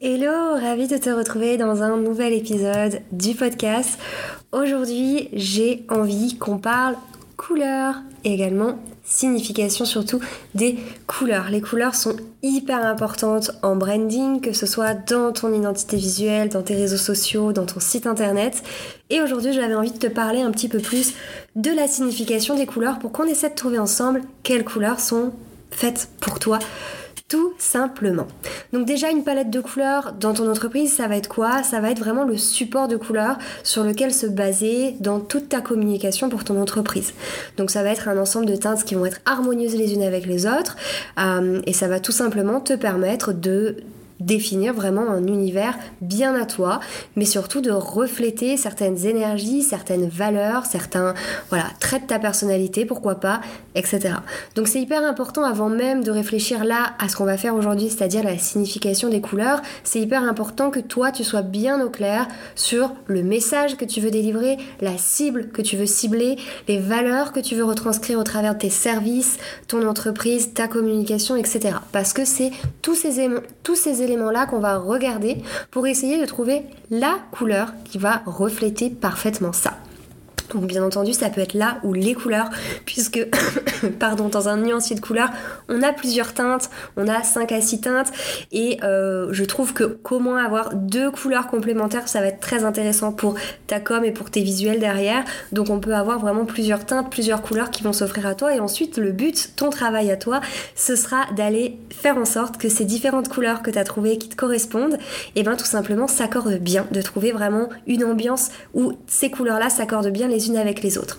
Hello, ravi de te retrouver dans un nouvel épisode du podcast. Aujourd'hui, j'ai envie qu'on parle couleur et également signification surtout des couleurs. Les couleurs sont hyper importantes en branding, que ce soit dans ton identité visuelle, dans tes réseaux sociaux, dans ton site internet. Et aujourd'hui, j'avais envie de te parler un petit peu plus de la signification des couleurs pour qu'on essaie de trouver ensemble quelles couleurs sont faites pour toi tout simplement. Donc déjà une palette de couleurs dans ton entreprise, ça va être quoi? Ça va être vraiment le support de couleurs sur lequel se baser dans toute ta communication pour ton entreprise. Donc ça va être un ensemble de teintes qui vont être harmonieuses les unes avec les autres euh, et ça va tout simplement te permettre de définir vraiment un univers bien à toi, mais surtout de refléter certaines énergies, certaines valeurs, certains voilà, traits de ta personnalité, pourquoi pas, etc. Donc c'est hyper important avant même de réfléchir là à ce qu'on va faire aujourd'hui, c'est-à-dire la signification des couleurs, c'est hyper important que toi tu sois bien au clair sur le message que tu veux délivrer, la cible que tu veux cibler, les valeurs que tu veux retranscrire au travers de tes services, ton entreprise, ta communication, etc. Parce que c'est tous ces, tous ces éléments-là qu'on va regarder pour essayer de trouver la couleur qui va refléter parfaitement ça. Donc bien entendu, ça peut être là ou les couleurs, puisque, pardon, dans un nuancier de couleurs, on a plusieurs teintes, on a 5 à 6 teintes, et euh, je trouve que comment avoir deux couleurs complémentaires, ça va être très intéressant pour ta com et pour tes visuels derrière. Donc on peut avoir vraiment plusieurs teintes, plusieurs couleurs qui vont s'offrir à toi, et ensuite le but, ton travail à toi, ce sera d'aller faire en sorte que ces différentes couleurs que tu as trouvées qui te correspondent, et eh bien tout simplement s'accordent bien, de trouver vraiment une ambiance où ces couleurs-là s'accordent bien unes avec les autres.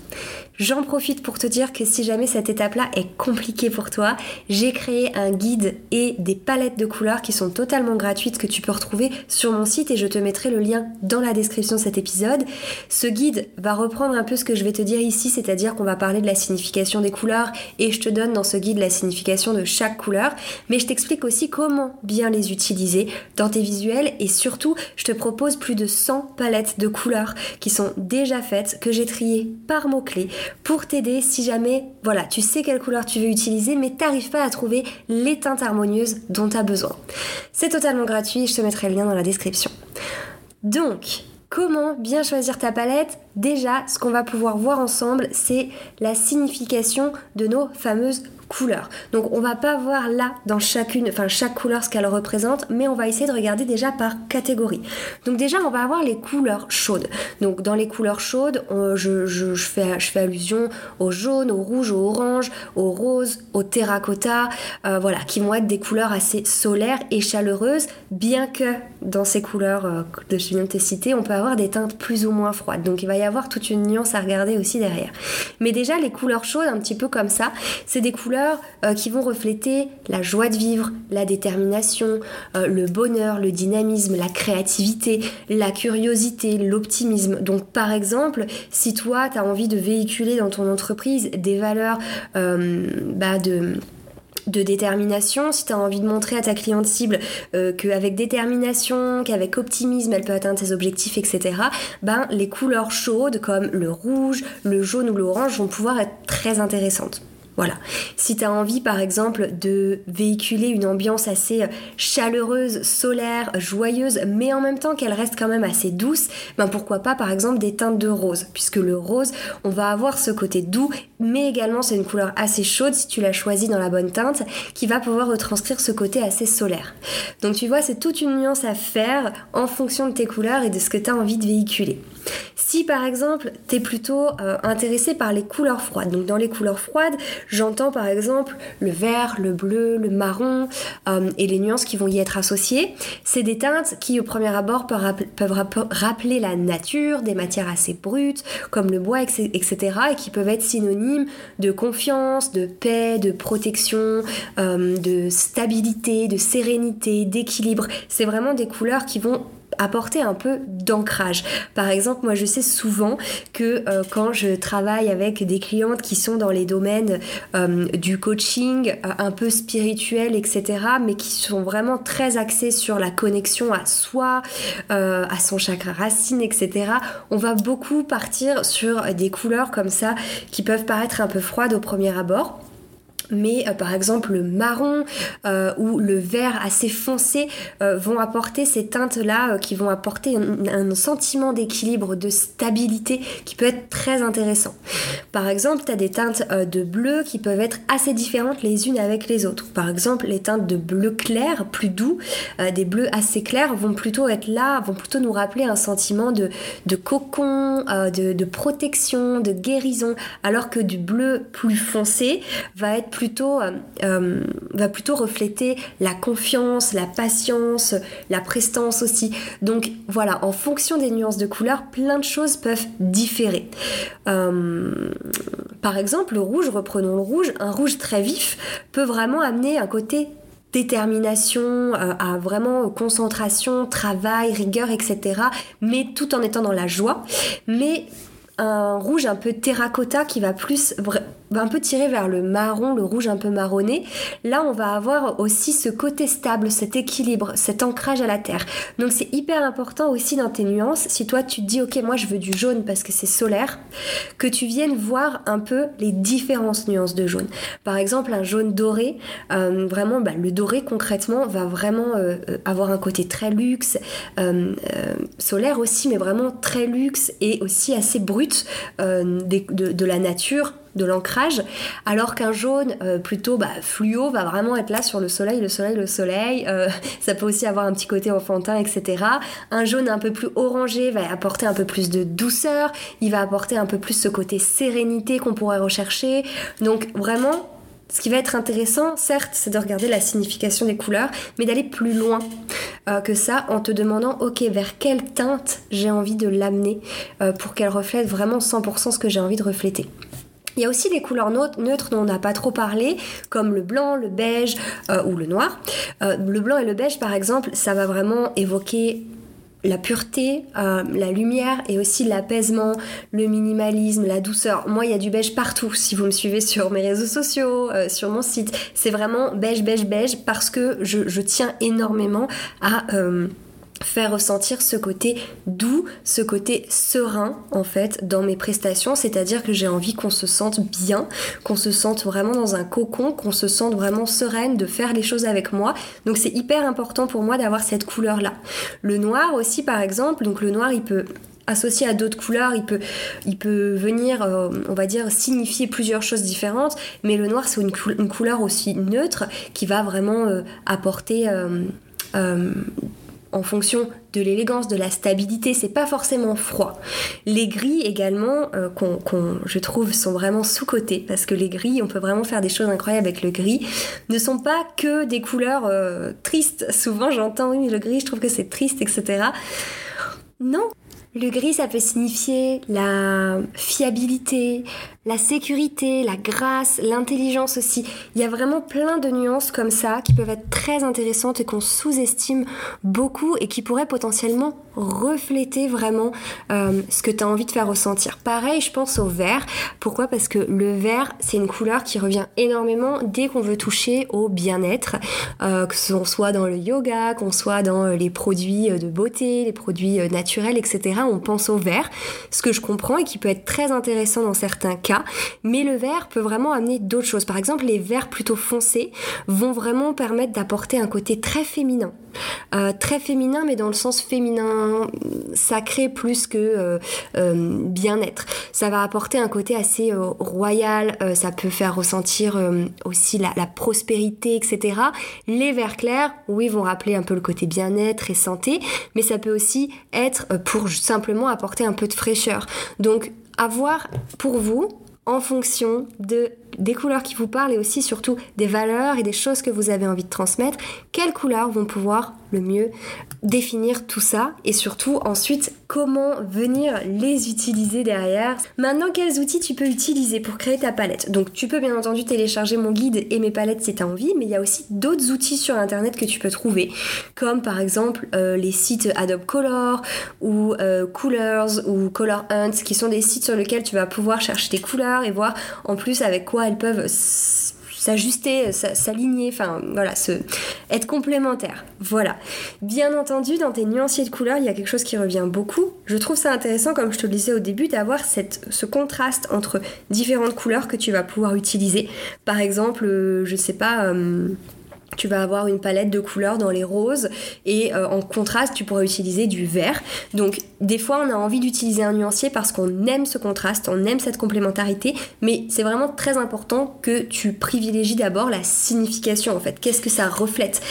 J'en profite pour te dire que si jamais cette étape-là est compliquée pour toi, j'ai créé un guide et des palettes de couleurs qui sont totalement gratuites que tu peux retrouver sur mon site et je te mettrai le lien dans la description de cet épisode. Ce guide va reprendre un peu ce que je vais te dire ici, c'est-à-dire qu'on va parler de la signification des couleurs et je te donne dans ce guide la signification de chaque couleur, mais je t'explique aussi comment bien les utiliser dans tes visuels et surtout je te propose plus de 100 palettes de couleurs qui sont déjà faites, que j'ai triées par mots-clés pour t'aider si jamais, voilà, tu sais quelle couleur tu veux utiliser, mais t'arrives pas à trouver les teintes harmonieuses dont tu as besoin. C'est totalement gratuit, je te mettrai le lien dans la description. Donc, Comment bien choisir ta palette? Déjà, ce qu'on va pouvoir voir ensemble, c'est la signification de nos fameuses couleurs. Donc on va pas voir là dans chacune, enfin chaque couleur ce qu'elle représente, mais on va essayer de regarder déjà par catégorie. Donc déjà on va avoir les couleurs chaudes. Donc dans les couleurs chaudes, je, fais, allusion au jaune, au rouge, au orange, au rose, au terracotta, euh, voilà, qui vont être des couleurs assez solaires et chaleureuses, bien que dans ces couleurs euh, que je viens de te citer, on peut avoir des teintes plus ou moins froides. Donc il va y avoir toute une nuance à regarder aussi derrière. Mais déjà les couleurs chaudes, un petit peu comme ça, c'est des couleurs euh, qui vont refléter la joie de vivre, la détermination, euh, le bonheur, le dynamisme, la créativité, la curiosité, l'optimisme. Donc par exemple, si toi, tu as envie de véhiculer dans ton entreprise des valeurs euh, bah, de détermination, si tu as envie de montrer à ta cliente cible qu'avec détermination, qu'avec optimisme, elle peut atteindre ses objectifs, etc., ben, les couleurs chaudes comme le rouge, le jaune ou l'orange vont pouvoir être très intéressantes. Voilà. Si tu as envie par exemple de véhiculer une ambiance assez euh, chaleureuse, solaire, joyeuse, mais en même temps qu'elle reste quand même assez douce, ben pourquoi pas par exemple des teintes de rose, puisque le rose, on va avoir ce côté doux mais également c'est une couleur assez chaude si tu l'as choisie dans la bonne teinte qui va pouvoir retranscrire ce côté assez solaire. Donc tu vois, c'est toute une nuance à faire en fonction de tes couleurs et de ce que tu as envie de véhiculer. Si par exemple tu es plutôt euh, intéressé par les couleurs froides, donc dans les couleurs froides, j'entends par exemple le vert, le bleu, le marron euh, et les nuances qui vont y être associées, c'est des teintes qui au premier abord peuvent, rappeler la nature, des matières assez brutes comme le bois, etc. et qui peuvent être synonymes de confiance, de paix, de protection, euh, de stabilité, de sérénité, d'équilibre. C'est vraiment des couleurs qui vont apporter un peu d'ancrage. Par exemple, moi je sais souvent que euh, quand je travaille avec des clientes qui sont dans les domaines euh, du coaching, euh, un peu spirituel, etc., mais qui sont vraiment très axés sur la connexion à soi, à son chakra racine, etc., on va beaucoup partir sur des couleurs comme ça qui peuvent paraître un peu froides au premier abord mais euh, par exemple le marron euh, ou le vert assez foncé euh, vont apporter ces teintes-là qui vont apporter un, sentiment d'équilibre, de stabilité qui peut être très intéressant. Par exemple, tu as des teintes de bleu qui peuvent être assez différentes les unes avec les autres. Par exemple, les teintes de bleu clair, plus doux, des bleus assez clairs vont plutôt être là, vont plutôt nous rappeler un sentiment de, de cocon, de, de protection, de guérison, alors que du bleu plus foncé va être euh, euh, va plutôt refléter la confiance, la patience, la prestance aussi. Donc voilà, en fonction des nuances de couleurs, plein de choses peuvent différer. Euh, par exemple, le rouge, reprenons le rouge, un rouge très vif peut vraiment amener un côté détermination, à vraiment concentration, travail, rigueur, etc. Mais tout en étant dans la joie. Mais un rouge un peu terracotta qui va plus un peu tirer vers le marron, le rouge un peu marronné. Là, on va avoir aussi ce côté stable, cet équilibre, cet ancrage à la terre. Donc c'est hyper important aussi dans tes nuances. Si toi tu te dis ok moi je veux du jaune parce que c'est solaire, que tu viennes voir un peu les différentes nuances de jaune. Par exemple un jaune doré, euh, vraiment bah, le doré concrètement va vraiment euh, euh, avoir un côté très luxe, solaire aussi mais vraiment très luxe et aussi assez brut de la nature de l'ancrage, alors qu'un jaune euh, plutôt bah, fluo va vraiment être là sur le soleil, le soleil, le soleil. Euh, ça peut aussi avoir un petit côté enfantin, etc. Un jaune un peu plus orangé va apporter un peu plus de douceur, il va apporter un peu plus ce côté sérénité qu'on pourrait rechercher. Donc vraiment, ce qui va être intéressant, certes, c'est de regarder la signification des couleurs, mais d'aller plus loin euh, que ça en te demandant, ok, vers quelle teinte j'ai envie de l'amener pour qu'elle reflète vraiment 100% ce que j'ai envie de refléter. Il y a aussi des couleurs neutres dont on n'a pas trop parlé, comme le blanc, le beige euh, ou le noir. Euh, le blanc et le beige, par exemple, ça va vraiment évoquer la pureté, euh, la lumière et aussi l'apaisement, le minimalisme, la douceur. Moi, il y a du beige partout. Si vous me suivez sur mes réseaux sociaux, sur mon site, c'est vraiment beige, beige, beige parce que je, je tiens énormément à faire ressentir ce côté doux, ce côté serein en fait dans mes prestations, c'est-à-dire que j'ai envie qu'on se sente bien, qu'on se sente vraiment dans un cocon, qu'on se sente vraiment sereine de faire les choses avec moi. Donc c'est hyper important pour moi d'avoir cette couleur là. Le noir aussi par exemple, donc le noir il peut associé à d'autres couleurs, il peut, il peut venir, euh, on va dire, signifier plusieurs choses différentes, mais le noir c'est une, couleur aussi neutre qui va vraiment euh, apporter euh, en fonction de l'élégance, de la stabilité, c'est pas forcément froid. Les gris également, euh, qu'on, je trouve, sont vraiment sous-cotés, parce que les gris, on peut vraiment faire des choses incroyables avec le gris, ne sont pas que des couleurs euh, tristes. Souvent j'entends, oui, le gris, je trouve que c'est triste, etc. Non, le gris, ça peut signifier la fiabilité, la sécurité, la grâce, l'intelligence aussi. Il y a vraiment plein de nuances comme ça qui peuvent être très intéressantes et qu'on sous-estime beaucoup et qui pourraient potentiellement refléter vraiment euh, ce que tu as envie de faire ressentir. Pareil, je pense au vert. Pourquoi? Parce que le vert, c'est une couleur qui revient énormément dès qu'on veut toucher au bien-être, euh, que ce soit dans le yoga, qu'on soit dans les produits de beauté, les produits naturels, etc. On pense au vert, ce que je comprends et qui peut être très intéressant dans certains cas Mais le vert peut vraiment amener d'autres choses. Par exemple, les verts plutôt foncés vont vraiment permettre d'apporter un côté très féminin. Euh, très féminin, mais dans le sens féminin sacré plus que euh, euh, bien-être. Ça va apporter un côté assez royal, ça peut faire ressentir aussi la, prospérité, etc. Les verts clairs, oui, vont rappeler un peu le côté bien-être et santé, mais ça peut aussi être pour simplement apporter un peu de fraîcheur. Donc, avoir pour vous en fonction de des couleurs qui vous parlent et aussi surtout des valeurs et des choses que vous avez envie de transmettre, quelles couleurs vont pouvoir le mieux définir tout ça et surtout ensuite comment venir les utiliser derrière. Maintenant, quels outils tu peux utiliser pour créer ta palette? Donc, tu peux bien entendu télécharger mon guide et mes palettes si tu as envie, mais il y a aussi d'autres outils sur internet que tu peux trouver, comme par exemple euh, les sites Adobe Color ou euh, Colors ou Color Hunt, qui sont des sites sur lesquels tu vas pouvoir chercher tes couleurs et voir en plus avec quoi elles peuvent s'ajuster, s'aligner, enfin voilà, être complémentaires. Voilà. Bien entendu, dans tes nuanciers de couleurs, il y a quelque chose qui revient beaucoup. Je trouve ça intéressant, comme je te le disais au début, d'avoir ce contraste entre différentes couleurs que tu vas pouvoir utiliser. Par exemple, euh, je sais pas. Euh, tu vas avoir une palette de couleurs dans les roses et euh, en contraste tu pourras utiliser du vert. Donc des fois on a envie d'utiliser un nuancier parce qu'on aime ce contraste, on aime cette complémentarité, mais c'est vraiment très important que tu privilégies d'abord la signification en fait. Qu'est-ce que ça reflète?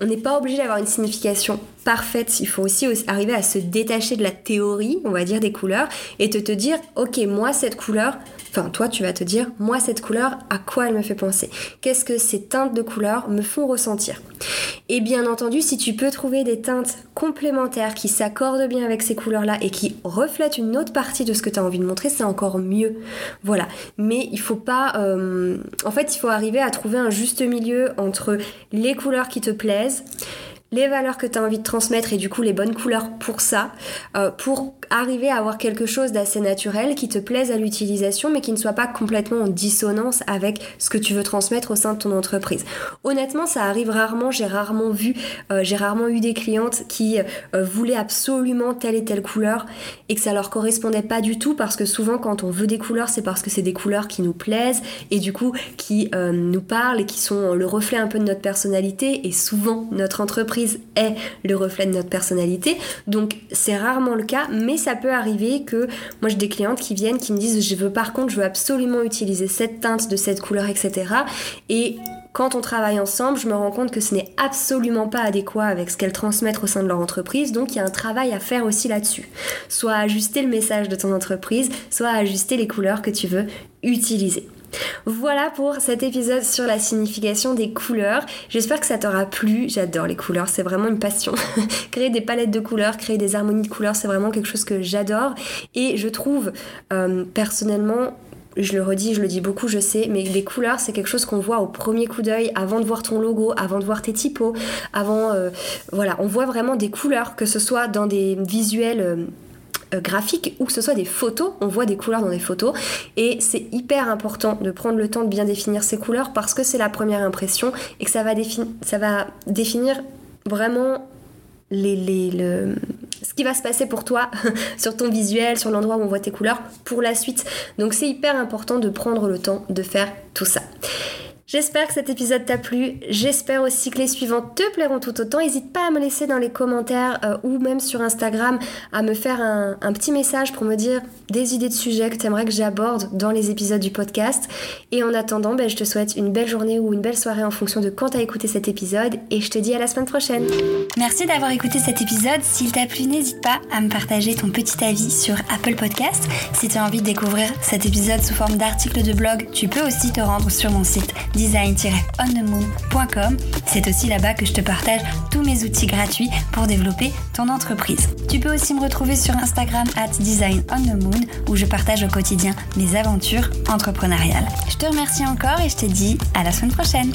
On n'est pas obligé d'avoir une signification parfaite, il faut aussi arriver à se détacher de la théorie, on va dire, des couleurs et te te dire ok moi cette couleur Enfin, toi, tu vas te dire, moi, cette couleur, à quoi elle me fait penser? Qu'est-ce que ces teintes de couleurs me font ressentir? Et bien entendu, si tu peux trouver des teintes complémentaires qui s'accordent bien avec ces couleurs-là et qui reflètent une autre partie de ce que tu as envie de montrer, c'est encore mieux. Voilà. Mais il faut pas... Euh, en fait, il faut arriver à trouver un juste milieu entre les couleurs qui te plaisent, les valeurs que tu as envie de transmettre et du coup les bonnes couleurs pour ça, euh, pour arriver à avoir quelque chose d'assez naturel qui te plaise à l'utilisation mais qui ne soit pas complètement en dissonance avec ce que tu veux transmettre au sein de ton entreprise. Honnêtement, ça arrive rarement, j'ai rarement vu, euh, j'ai rarement eu des clientes qui euh, voulaient absolument telle et telle couleur et que ça leur correspondait pas du tout parce que souvent quand on veut des couleurs, c'est parce que c'est des couleurs qui nous plaisent et du coup qui nous parlent et qui sont le reflet un peu de notre personnalité et souvent notre entreprise est le reflet de notre personnalité. Donc c'est rarement le cas, mais ça peut arriver que moi j'ai des clientes qui viennent qui me disent je veux par contre je veux absolument utiliser cette teinte de cette couleur, etc. Et quand on travaille ensemble, je me rends compte que ce n'est absolument pas adéquat avec ce qu'elles transmettent au sein de leur entreprise, donc il y a un travail à faire aussi là-dessus. Soit ajuster le message de ton entreprise, soit ajuster les couleurs que tu veux utiliser. Voilà pour cet épisode sur la signification des couleurs. J'espère que ça t'aura plu. J'adore les couleurs, c'est vraiment une passion. créer des palettes de couleurs, créer des harmonies de couleurs, c'est vraiment quelque chose que j'adore. Et je trouve euh, personnellement je le redis, je le dis beaucoup, je sais, mais les couleurs, c'est quelque chose qu'on voit au premier coup d'œil, avant de voir ton logo, avant de voir tes typos, avant, euh, voilà, on voit vraiment des couleurs, que ce soit dans des visuels euh, euh, graphique ou que ce soit des photos, on voit des couleurs dans des photos et c'est hyper important de prendre le temps de bien définir ces couleurs parce que c'est la première impression et que ça va, ça va définir vraiment ce qui va se passer pour toi sur ton visuel, sur l'endroit où on voit tes couleurs pour la suite. Donc c'est hyper important de prendre le temps de faire tout ça. J'espère que cet épisode t'a plu. J'espère aussi que les suivants te plairont tout autant. N'hésite pas à me laisser dans les commentaires euh, ou même sur Instagram à me faire un, petit message pour me dire des idées de sujets que tu aimerais que j'aborde dans les épisodes du podcast. Et en attendant, ben, je te souhaite une belle journée ou une belle soirée en fonction de quand tu as écouté cet épisode. Et je te dis à la semaine prochaine. Merci d'avoir écouté cet épisode. S'il t'a plu, n'hésite pas à me partager ton petit avis sur Apple Podcast. Si tu as envie de découvrir cet épisode sous forme d'article de blog, tu peux aussi te rendre sur mon site design-onthemoon.com. C'est aussi là-bas que je te partage tous mes outils gratuits pour développer ton entreprise. Tu peux aussi me retrouver sur Instagram at designonthemoon où je partage au quotidien mes aventures entrepreneuriales. Je te remercie encore et je te dis à la semaine prochaine.